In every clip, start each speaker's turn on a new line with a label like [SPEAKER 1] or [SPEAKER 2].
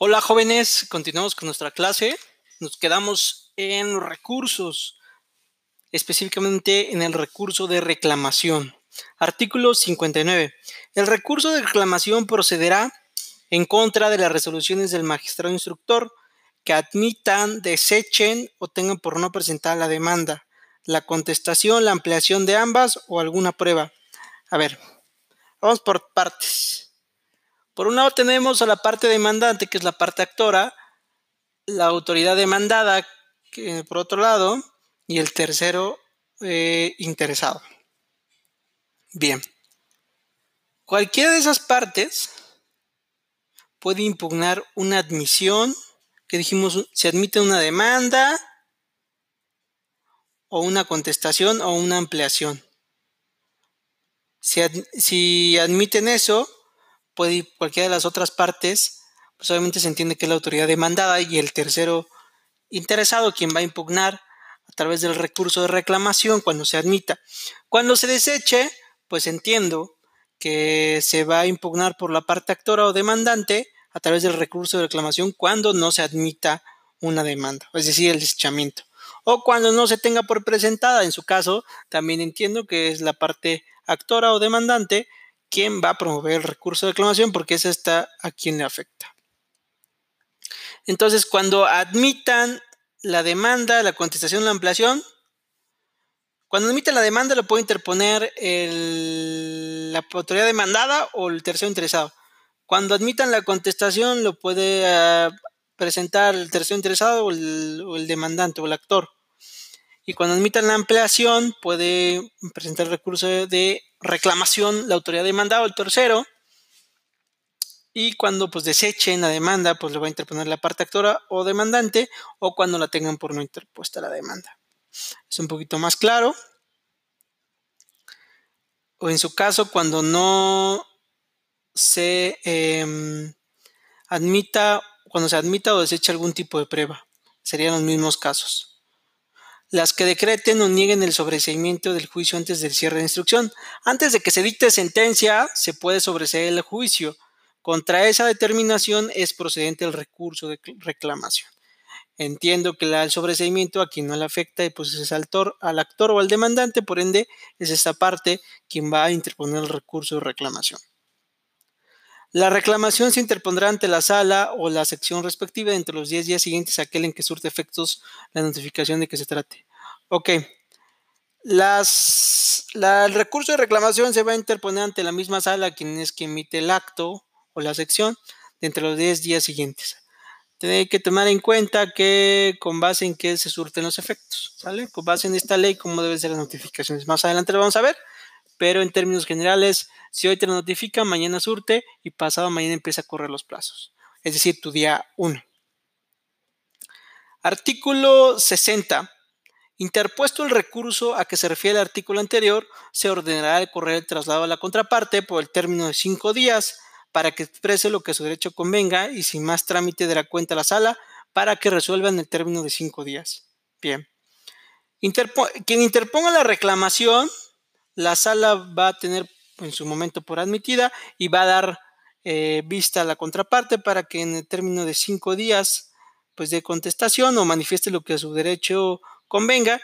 [SPEAKER 1] Hola jóvenes, continuamos con nuestra clase. Nos quedamos en recursos, específicamente en el recurso de reclamación. Artículo 59. El recurso de reclamación procederá en contra de las resoluciones del magistrado instructor que admitan, desechen o tengan por no presentar la demanda, la contestación, la ampliación de ambas o alguna prueba. A ver, vamos por partes. Por un lado tenemos a la parte demandante, que es la parte actora, la autoridad demandada, que, por otro lado, y el tercero eh, interesado. Bien. Cualquiera de esas partes puede impugnar una admisión, que dijimos, se admite una demanda o una contestación o una ampliación. si admiten eso, puede ir cualquiera de las otras partes, pues obviamente se entiende que es la autoridad demandada y el tercero interesado quien va a impugnar a través del recurso de reclamación cuando se admita. Cuando se deseche, pues entiendo que se va a impugnar por la parte actora o demandante a través del recurso de reclamación cuando no se admita una demanda, es decir, el desechamiento. O cuando no se tenga por presentada, en su caso, también entiendo que es la parte actora o demandante quién va a promover el recurso de reclamación porque esa está a quien le afecta. Entonces, cuando admitan la demanda, la contestación, la ampliación, cuando admiten la demanda lo puede interponer la autoridad demandada o el tercero interesado. Cuando admitan la contestación lo puede ah, presentar el tercero interesado el, o el demandante o el actor. Y cuando admitan la ampliación puede presentar recurso de reclamación la autoridad demandada o el tercero. Y cuando pues desechen la demanda, pues le va a interponer la parte actora o demandante o cuando la tengan por no interpuesta la demanda. Es un poquito más claro. O en su caso, cuando no se em, admita, cuando se admita o desecha algún tipo de prueba. Serían los mismos casos las que decreten o nieguen el sobreseimiento del juicio antes del cierre de instrucción. Antes de que se dicte sentencia, se puede sobreseer el juicio. Contra esa determinación es procedente el recurso de reclamación. Entiendo que el sobreseimiento a quien no le afecta pues es al actor o al demandante, por ende es esta parte quien va a interponer el recurso de reclamación. La reclamación se interpondrá ante la sala o la sección respectiva entre los 10 días siguientes a aquel en que surte efectos la notificación de que se trate. Ok. Las, el recurso de reclamación se va a interponer ante la misma sala quien es quien emite el acto o la sección de entre los 10 días siguientes. Tiene que tomar en cuenta que con base en qué se surten los efectos, ¿sale? Con base en esta ley, cómo deben ser las notificaciones. Más adelante lo vamos a ver pero en términos generales, si hoy te lo notifica, mañana surte y pasado mañana empieza a correr los plazos. Es decir, tu día 1. Artículo 60. Interpuesto el recurso a que se refiere el artículo anterior, se ordenará el correr el traslado a la contraparte por el término de cinco días para que exprese lo que su derecho convenga y sin más trámite de la cuenta a la sala para que resuelva en el término de cinco días. Bien. quien interponga la reclamación la sala va a tener en su momento por admitida y va a dar eh, vista a la contraparte para que en el término de cinco días pues de contestación o manifieste lo que a su derecho convenga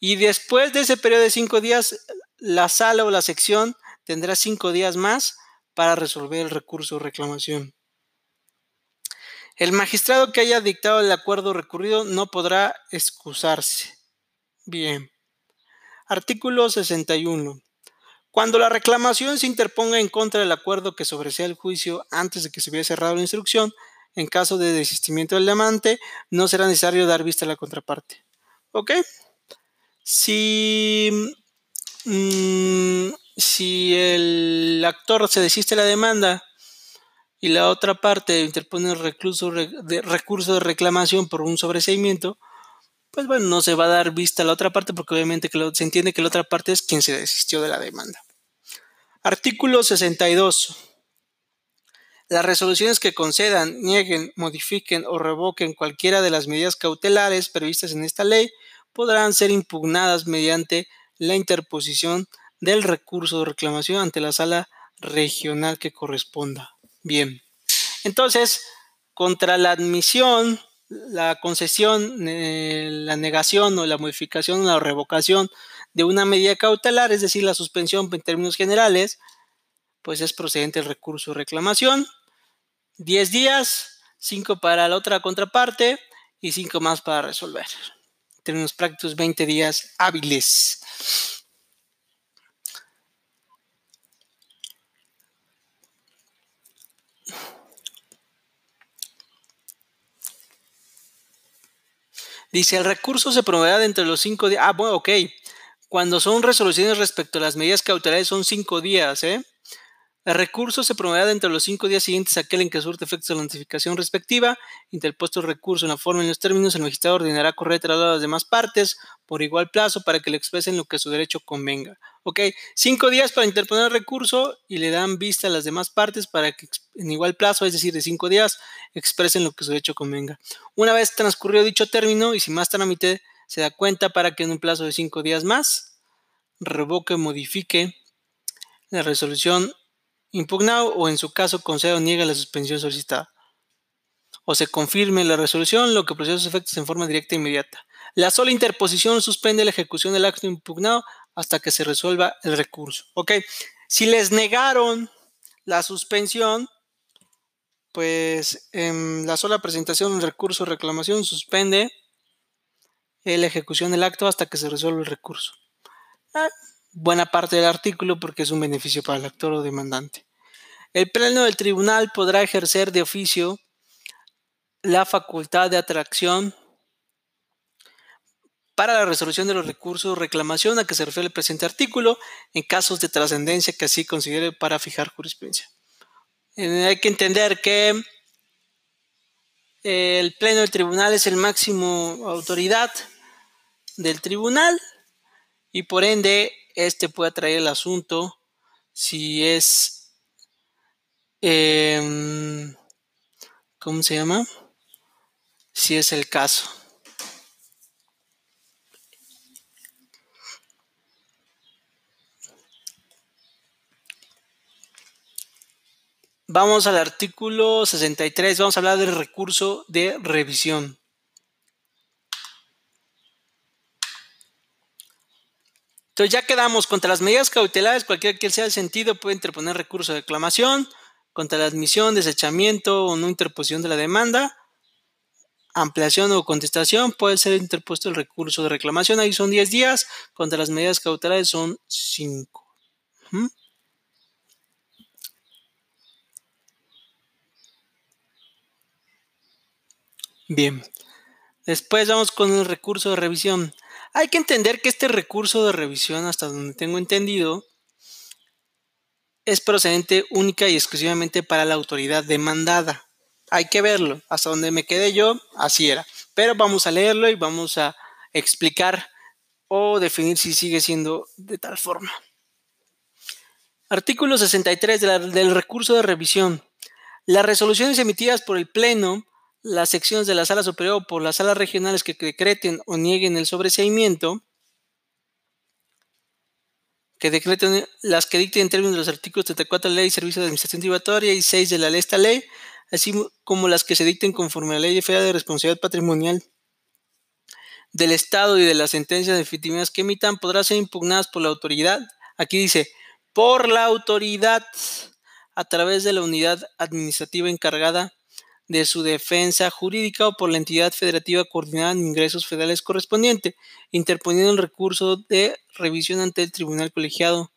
[SPEAKER 1] y después de ese periodo de cinco días la sala o la sección tendrá cinco días más para resolver el recurso o reclamación. El magistrado que haya dictado el acuerdo recurrido no podrá excusarse. Bien. Artículo 61. Cuando la reclamación se interponga en contra del acuerdo que sobresea el juicio antes de que se hubiera cerrado la instrucción, en caso de desistimiento del demandante, no será necesario dar vista a la contraparte. ¿Ok? Si, mm, si el actor se desiste de la demanda y la otra parte interpone el recurso de reclamación por un sobreseimiento, pues bueno, no se va a dar vista a la otra parte porque obviamente se entiende que la otra parte es quien se desistió de la demanda. Artículo 62. Las resoluciones que concedan, nieguen, modifiquen o revoquen cualquiera de las medidas cautelares previstas en esta ley podrán ser impugnadas mediante la interposición del recurso de reclamación ante la sala regional que corresponda. Bien. Entonces, contra la admisión, la concesión, eh, la negación o la modificación o la revocación de una medida cautelar, es decir, la suspensión en términos generales, pues es procedente el recurso de reclamación. 10 días, 5 para la otra contraparte y 5 más para resolver. En términos prácticos, 20 días hábiles. Dice, el recurso se promoverá dentro de los cinco días. Ah, bueno, ok. Cuando son resoluciones respecto a las medidas cautelares son cinco días, ¿eh? El recurso se promoverá dentro de los cinco días siguientes a aquel en que surte efectos de la notificación respectiva. Interpuesto el recurso en la forma y en los términos, el magistrado ordenará correr traslado a las demás partes por igual plazo para que le expresen lo que su derecho convenga. Ok, cinco días para interponer el recurso y le dan vista a las demás partes para que en igual plazo, es decir, de cinco días, expresen lo que su derecho convenga. Una vez transcurrido dicho término y si más trámite se da cuenta para que en un plazo de cinco días más revoque o modifique la resolución impugnado o en su caso conceda o niega la suspensión solicitada. O se confirme la resolución, lo que procede sus efectos en forma directa e inmediata. La sola interposición suspende la ejecución del acto impugnado hasta que se resuelva el recurso. Ok, si les negaron la suspensión, pues en la sola presentación del recurso o reclamación suspende la ejecución del acto hasta que se resuelva el recurso. Ah, buena parte del artículo porque es un beneficio para el actor o demandante. El pleno del tribunal podrá ejercer de oficio la facultad de atracción para la resolución de los recursos de reclamación a que se refiere el presente artículo en casos de trascendencia que así considere para fijar jurisprudencia. Eh, hay que entender que el pleno del tribunal es el máximo autoridad del tribunal y por ende este puede traer el asunto si es, em, ¿cómo se llama? Si es el caso. Vamos al artículo 63, vamos a hablar del recurso de revisión. Entonces ya quedamos. Contra las medidas cautelares, cualquiera que sea el sentido puede interponer recurso de reclamación, contra la admisión, desechamiento o no interposición de la demanda, ampliación o contestación, puede ser interpuesto el recurso de reclamación, ahí son 10 días, contra las medidas cautelares son 5. Bien, después vamos con el recurso de revisión. Hay que entender que este recurso de revisión, hasta donde tengo entendido, es procedente única y exclusivamente para la autoridad demandada. Hay que verlo. Hasta donde me quedé yo, así era. Pero vamos a leerlo y vamos a explicar o definir si sigue siendo de tal forma. Artículo 63 del recurso de revisión. Las resoluciones emitidas por el Pleno las secciones de la sala superior por las salas regionales que decreten o nieguen el sobreseimiento, que decreten las que dicten en términos de los artículos 34 de la Ley de Servicios de Administración Tributaria y 6 de la ley esta ley, así como las que se dicten conforme a la Ley Federal de Responsabilidad Patrimonial del Estado y de las sentencias definitivas que emitan, podrán ser impugnadas por la autoridad. Aquí dice, por la autoridad a través de la unidad administrativa encargada de su defensa jurídica o por la entidad federativa coordinada en ingresos federales correspondiente, interponiendo el recurso de revisión ante el tribunal colegiado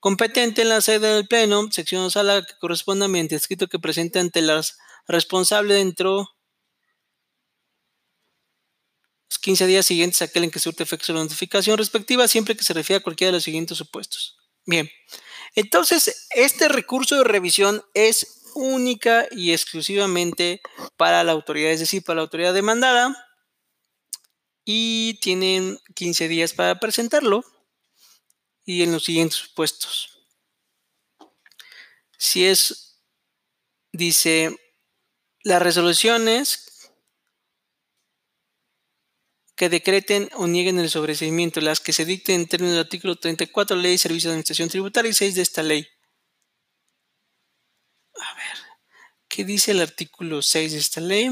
[SPEAKER 1] competente en la sede del Pleno, sección o sala que corresponda mediante escrito que presente ante las responsable dentro los 15 días siguientes a aquel en que surte efecto la notificación respectiva, siempre que se refiera a cualquiera de los siguientes supuestos. Bien, entonces este recurso de revisión es única y exclusivamente para la autoridad, es decir, para la autoridad demandada. Y tienen 15 días para presentarlo. Y en los siguientes puestos. Si es, dice, las resoluciones que decreten o nieguen el sobreseimiento, las que se dicten en términos del artículo 34 de la Ley de Servicios de Administración Tributaria y 6 de esta ley ¿Qué dice el artículo 6 de esta ley?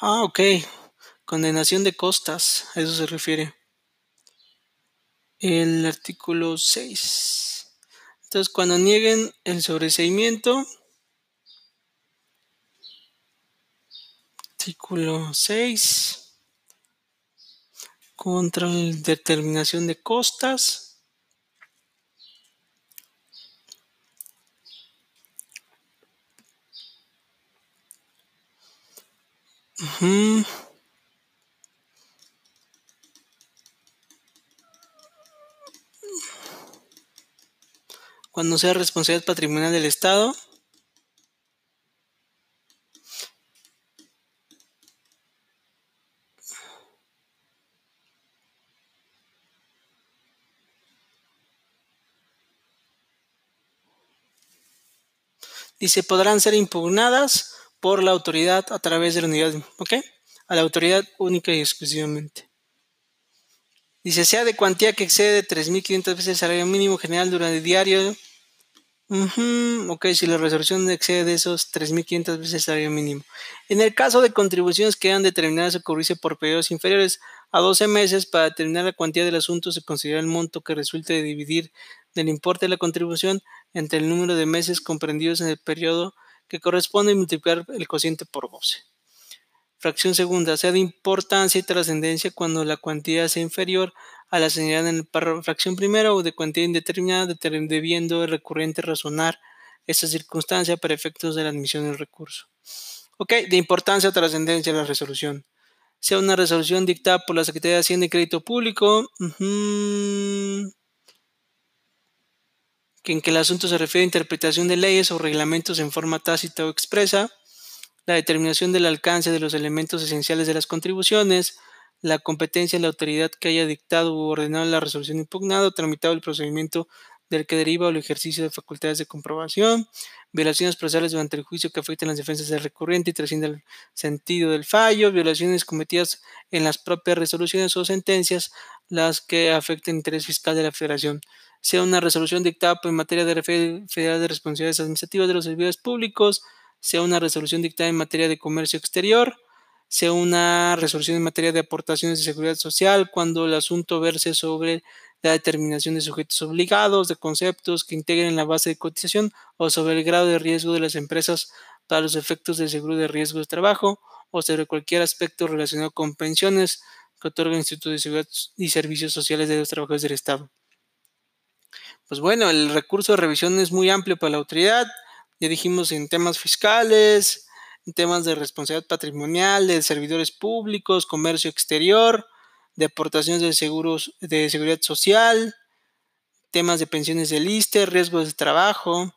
[SPEAKER 1] Ah, ok. Condenación de costas, a eso se refiere. El artículo 6. Entonces, cuando nieguen el sobreseimiento, artículo 6, contra determinación de costas, Cuando sea responsabilidad patrimonial del Estado. Dice, podrán ser impugnadas por la autoridad a través de la unidad, ¿ok? A la autoridad única y exclusivamente. Dice, sea de cuantía que excede 3.500 veces el salario mínimo general durante el diario. ok, si la resolución excede de esos 3.500 veces el salario mínimo. En el caso de contribuciones que han determinadas a cubrirse por periodos inferiores a 12 meses, para determinar la cuantía del asunto se considera el monto que resulte de dividir del importe de la contribución entre el número de meses comprendidos en el periodo que corresponde multiplicar el cociente por 12. Fracción segunda, sea de importancia y trascendencia cuando la cuantía sea inferior a la señalada en párrafo fracción primera o de cuantía indeterminada, debiendo el recurrente razonar esta circunstancia para efectos de la admisión del recurso. Ok, de importancia trascendencia la resolución. Sea una resolución dictada por la Secretaría de Hacienda y Crédito Público en que el asunto se refiere a interpretación de leyes o reglamentos en forma tácita o expresa, la determinación del alcance de los elementos esenciales de las contribuciones, la competencia de la autoridad que haya dictado u ordenado la resolución impugnada o tramitado el procedimiento del que deriva o el ejercicio de facultades de comprobación, violaciones procesales durante el juicio que afecten las defensas del recurrente y trascienden el sentido del fallo, violaciones cometidas en las propias resoluciones o sentencias, las que afecten el interés fiscal de la federación sea una resolución dictada en materia de federal de responsabilidades administrativas de los servidores públicos, sea una resolución dictada en materia de comercio exterior, sea una resolución en materia de aportaciones de seguridad social, cuando el asunto verse sobre la determinación de sujetos obligados, de conceptos que integren la base de cotización o sobre el grado de riesgo de las empresas para los efectos del seguro de riesgo de trabajo o sobre cualquier aspecto relacionado con pensiones que otorga el Instituto de Seguridad y Servicios Sociales de los Trabajadores del Estado. Pues bueno, el recurso de revisión es muy amplio para la autoridad. Ya dijimos en temas fiscales, en temas de responsabilidad patrimonial, de servidores públicos, comercio exterior, de aportaciones de seguros de seguridad social, temas de pensiones del ISTE, riesgos de trabajo,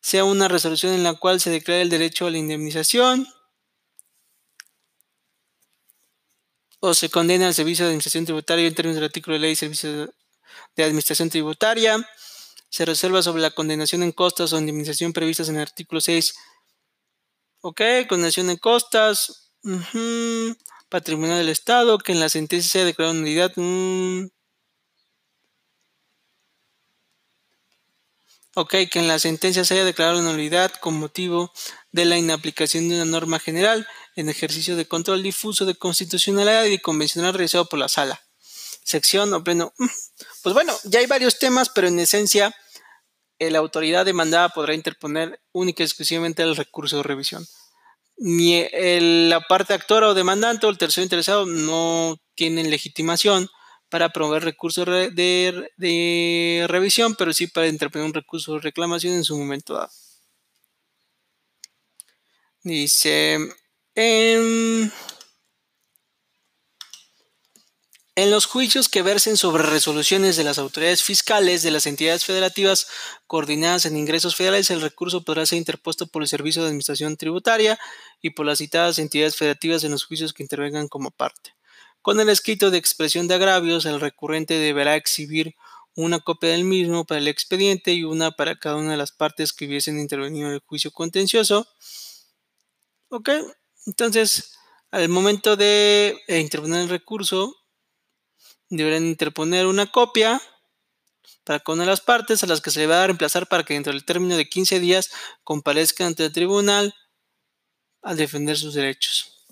[SPEAKER 1] sea una resolución en la cual se declare el derecho a la indemnización o se condena al servicio de administración tributaria en términos del artículo de ley de servicios de Administración Tributaria. Se reserva sobre la condenación en costas o indemnización previstas en el artículo 6. Ok, condenación en costas. Patrimonio del Estado, que en la sentencia sea declarado nulidad. Mm. Ok, que en la sentencia se haya declarado nulidad con motivo de la inaplicación de una norma general en ejercicio de control difuso de constitucionalidad y convencional realizado por la sala sección o pleno. Pues bueno, ya hay varios temas, pero en esencia la autoridad demandada podrá interponer única y exclusivamente el recurso de revisión. Ni la parte actora o demandante o el tercero interesado no tienen legitimación para promover recursos de, de, revisión, pero sí para interponer un recurso de reclamación en su momento dado. Dice, En los juicios que versen sobre resoluciones de las autoridades fiscales de las entidades federativas coordinadas en ingresos federales, el recurso podrá ser interpuesto por el Servicio de Administración Tributaria y por las citadas entidades federativas en los juicios que intervengan como parte. Con el escrito de expresión de agravios, el recurrente deberá exhibir una copia del mismo para el expediente y una para cada una de las partes que hubiesen intervenido en el juicio contencioso. Ok, entonces Al momento de eh, interponer el recurso, deberán interponer una copia para con las partes a las que se le va a reemplazar para que dentro del término de 15 días comparezcan ante el tribunal a defender sus derechos.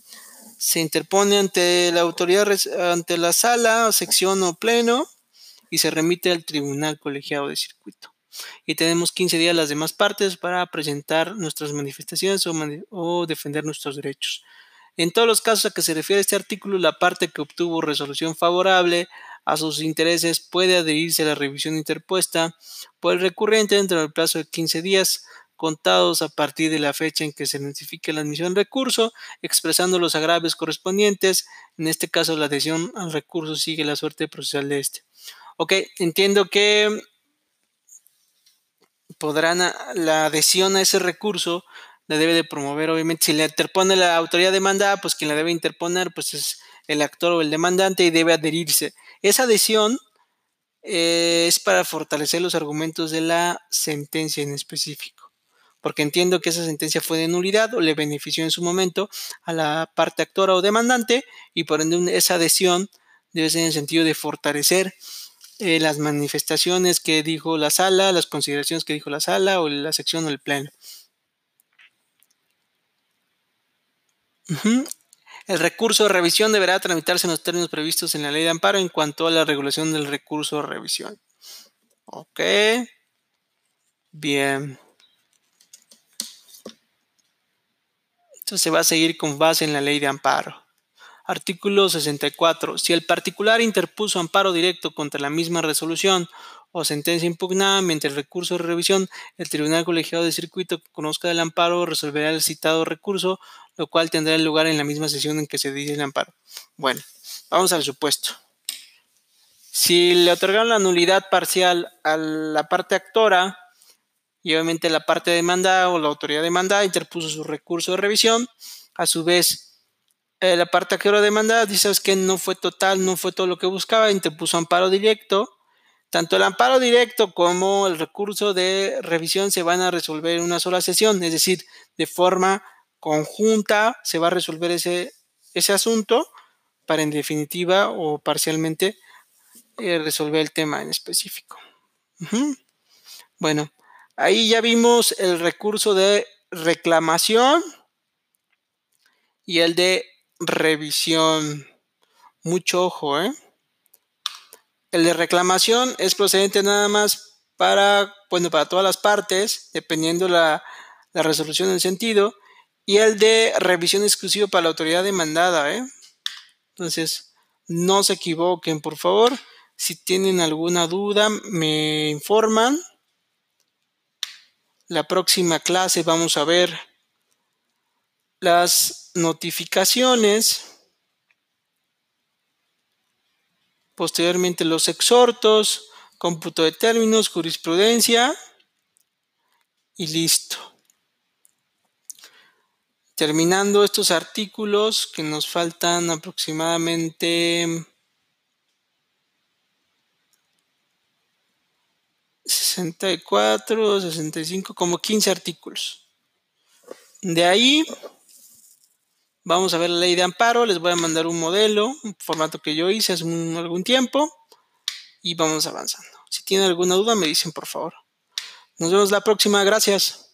[SPEAKER 1] Se interpone ante la autoridad, ante la sala, sección o pleno y se remite al tribunal colegiado de circuito. Y tenemos 15 días las demás partes para presentar nuestras manifestaciones o defender nuestros derechos. En todos los casos a que se refiere este artículo, la parte que obtuvo resolución favorable a sus intereses puede adherirse a la revisión interpuesta por el recurrente dentro del plazo de 15 días contados a partir de la fecha en que se notifique la admisión del recurso, expresando los agravios correspondientes. En este caso, la adhesión al recurso sigue la suerte procesal de este. Ok, entiendo que podrán la adhesión a ese recurso la debe de promover, obviamente, si le interpone la autoridad demandada, pues quien la debe interponer, pues es el actor o el demandante y debe adherirse. Esa adhesión eh, es para fortalecer los argumentos de la sentencia en específico, porque entiendo que esa sentencia fue de nulidad o le benefició en su momento a la parte actora o demandante y por ende esa adhesión debe ser en el sentido de fortalecer eh, las manifestaciones que dijo la sala, las consideraciones que dijo la sala o la sección o el pleno. El recurso de revisión deberá tramitarse en los términos previstos en la ley de amparo en cuanto a la regulación del recurso de revisión. Ok. Bien. Entonces se va a seguir con base en la ley de amparo. Artículo 64. Si el particular interpuso amparo directo contra la misma resolución o sentencia impugnada mediante el recurso de revisión, el Tribunal Colegiado de Circuito que conozca del amparo resolverá el citado recurso lo cual tendrá lugar en la misma sesión en que se dice el amparo. Bueno, vamos al supuesto. Si le otorgaron la nulidad parcial a la parte actora y obviamente la parte demandada o la autoridad demandada interpuso su recurso de revisión, a su vez eh, la parte actora demandada dice que no fue total, no fue todo lo que buscaba, interpuso amparo directo. Tanto el amparo directo como el recurso de revisión se van a resolver en una sola sesión, es decir, de forma conjunta se va a resolver ese, asunto para en definitiva o parcialmente eh, resolver el tema en específico. Bueno, ahí ya vimos el recurso de reclamación y el de revisión. Mucho ojo, ¿eh? El de reclamación es procedente nada más para, bueno, para todas las partes, dependiendo la, la resolución en sentido, y el de revisión exclusiva para la autoridad demandada. ¿eh? Entonces, no se equivoquen, por favor. Si tienen alguna duda, me informan. La próxima clase vamos a ver las notificaciones. Posteriormente los exhortos, cómputo de términos, jurisprudencia y listo terminando estos artículos que nos faltan aproximadamente 64, 65, como 15 artículos. De ahí vamos a ver la ley de amparo, les voy a mandar un modelo, un formato que yo hice hace algún tiempo y vamos avanzando. Si tienen alguna duda me dicen por favor. Nos vemos la próxima, gracias.